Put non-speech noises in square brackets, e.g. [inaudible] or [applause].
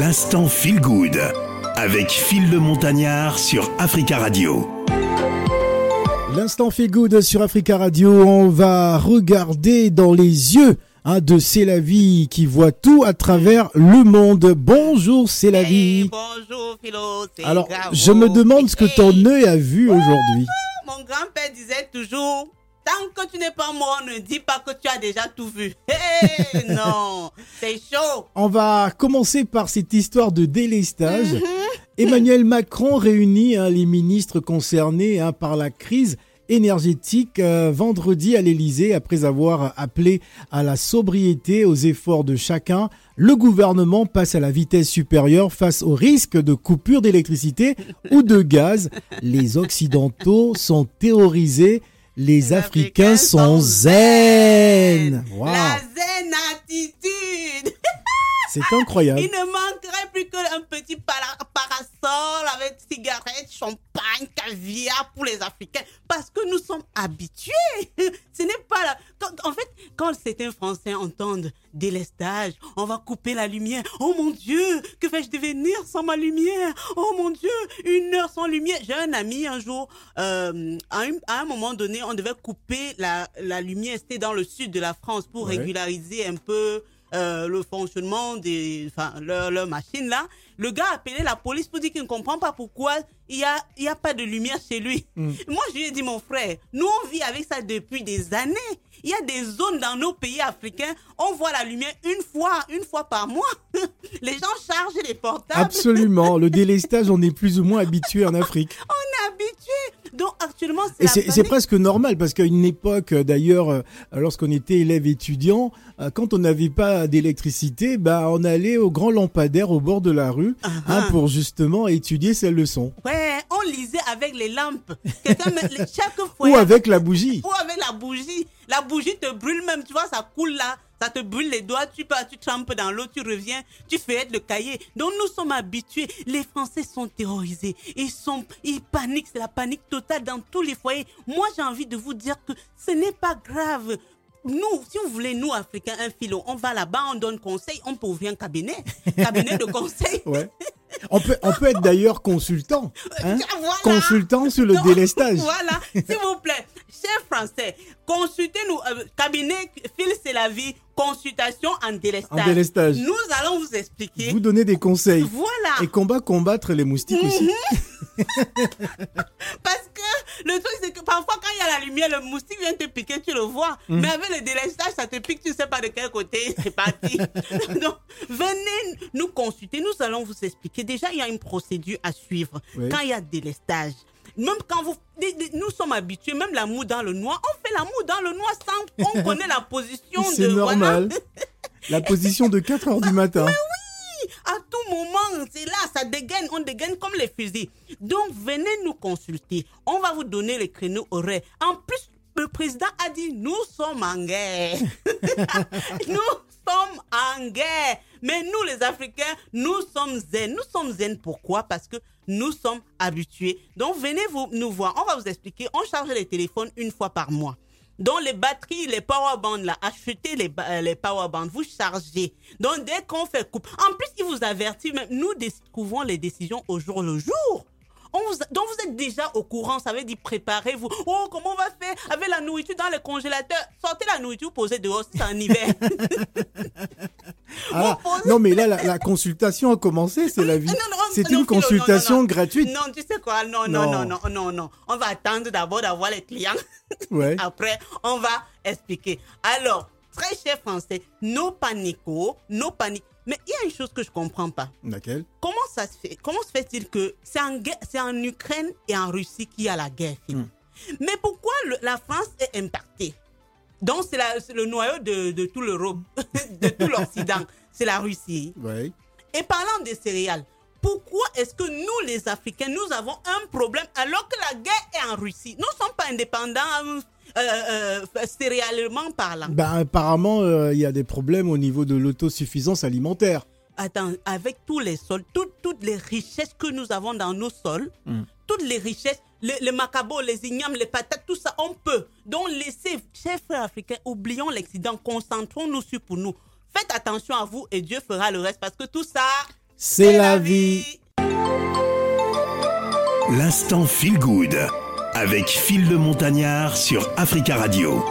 L'instant Feel Good avec Phil le Montagnard sur Africa Radio. L'instant Feel Good sur Africa Radio, on va regarder dans les yeux hein, de C'est la vie qui voit tout à travers le monde. Bonjour C'est la vie. Hey, bonjour Philo, c'est Alors, Gavo. je me demande ce que ton Hey, œil a vu aujourd'hui. Mon grand-père disait toujours, tant que tu n'es pas mort, ne dis pas que tu as déjà tout vu. [laughs] Hey, non, c'est chaud. On va commencer par cette histoire de délestage. Mhm. Emmanuel Macron réunit hein, les ministres concernés hein, par la crise énergétique euh, vendredi à l'Elysée après avoir appelé à la sobriété, aux efforts de chacun. Le gouvernement passe à la vitesse supérieure face au risque de coupure d'électricité ou de gaz. Les Occidentaux sont terrorisés, les, Africains, sont zen. Waouh, La zen attitude. [laughs] c'est incroyable. Il ne manquerait plus qu'un petit para- parasol avec cigarettes, champagne, caviar pour les Africains. Parce que nous sommes habitués. [laughs] Ce n'est pas la... en fait, quand certains Français entendent délestage, on va couper la lumière. Oh mon Dieu, que vais-je devenir sans ma lumière? Oh mon Dieu, une heure sans lumière. J'ai un ami un jour, euh, à, un, à un moment donné, on devait couper la, la lumière. C'était dans le sud de la France pour Ouais. régulariser un peu euh, le fonctionnement des, enfin, leur, leur machine là. Le gars a appelé la police pour dire qu'il ne comprend pas pourquoi il y a, il y a pas de lumière chez lui. Moi, je lui ai dit, mon frère, nous on vit avec ça depuis des années. Il y a des zones dans nos pays africains, on voit la lumière une fois, une fois par mois. [laughs] Les gens chargent les portables. Absolument, le délestage, on est plus ou moins habitué en Afrique. [laughs] On est habitué. Donc actuellement, c'est c'est presque normal parce qu'à une époque, euh, d'ailleurs, euh, lorsqu'on était élève étudiant, euh, quand on n'avait pas d'électricité, bah, on allait au grand lampadaire au bord de la rue Ah, hein, pour justement étudier ses leçons. Ouais, on lisait avec les lampes. Chaque fois. Ou avec la bougie. Ou avec la bougie. La bougie te brûle même, tu vois, ça coule là. Ça te brûle les doigts, tu pars, tu trempes dans l'eau, tu reviens, tu fais le cahier. Donc nous sommes habitués. Les Français sont terrorisés. Ils sont, ils paniquent, c'est la panique totale dans tous les foyers. Moi, j'ai envie de vous dire que ce n'est pas grave. Nous, si vous voulez, nous, Africains, un philo, on va là-bas, on donne conseil, on peut ouvrir un cabinet. [laughs] Cabinet de conseil. Ouais. On peut, on peut être d'ailleurs consultant. [laughs] hein. Voilà. Consultant sur le délestage. [laughs] Voilà, s'il vous plaît, Français, consultez-nous, euh, cabinet Phil c'est la vie, consultation en délestage. En délestage. Nous allons vous expliquer. Vous donner des conseils. Voilà, Et combat, combattre les moustiques aussi. [laughs] parce que le truc c'est que parfois quand il y a la lumière, le moustique vient te piquer, tu le vois. Mm. Mais avec le délestage, ça te pique, tu sais pas de quel côté [laughs] c'est parti. [laughs] Donc, venez nous consulter, nous allons vous expliquer. Déjà, il y a une procédure à suivre Oui. quand il y a délestage. Même quand vous, nous sommes habitués, même l'amour dans le noir, on fait l'amour dans le noir sans, on [laughs] connaît la position C'est de, voilà. normal. La position de 4 heures du matin. À tout moment, c'est là, ça dégaine, on dégaine comme les fusils. Donc, venez nous consulter. On va vous donner les créneaux horaires. En plus, le président a dit, nous sommes en guerre. [laughs] nous sommes en guerre. Mais nous, les Africains, nous sommes zen. Nous sommes zen pourquoi? Parce que nous sommes habitués. Donc, venez vous, nous voir. On va vous expliquer. On charge les téléphones une fois par mois. Donc les batteries, les power bands là, achetez les, euh, les power bands, vous chargez. Donc dès qu'on fait coupe, en plus il vous avertit même, nous découvrons les décisions au jour le jour. Donc vous êtes déjà au courant, ça veut dire préparez-vous. Oh, comment on va faire avec la nourriture dans le congélateur Sortez la nourriture, posez dehors, c'est en hiver. [laughs] Ah, non, mais là, la, la consultation a commencé, c'est la vie. C'est une consultation non, non. gratuite. Non, tu sais quoi? Non, non, Non. non, non. On va attendre d'abord d'avoir les clients. [laughs] Ouais. Après, on va expliquer. Alors, très cher Français, nos panicots, nos paniques. Mais il y a une chose que je comprends pas. Laquelle? Comment ça se fait Comment se fait-il que c'est en, Ukraine et en Russie qu'il y a la guerre Philippe Mais pourquoi le- la France est impactée? Donc, c'est le noyau de, de tout l'Europe, [laughs] de tout l'Occident. C'est la Russie. Et parlant des céréales, pourquoi est-ce que nous, les Africains, nous avons un problème alors que la guerre est en Russie? Nous ne sommes pas indépendants euh, euh, céréalement parlant. Ben, apparemment, euh, il y a des problèmes au niveau de l'autosuffisance alimentaire. Avec tous les sols, toutes, toutes les richesses que nous avons dans nos sols, toutes les richesses, les, les macabos, les ignames, les patates, tout ça, on peut. Donc, laissez, chers frères africains, oublions l'accident, concentrons-nous sur pour nous. Faites attention à vous et Dieu fera le reste parce que tout ça, c'est la vie. L'instant Feel Good avec Phil le Montagnard sur Africa Radio.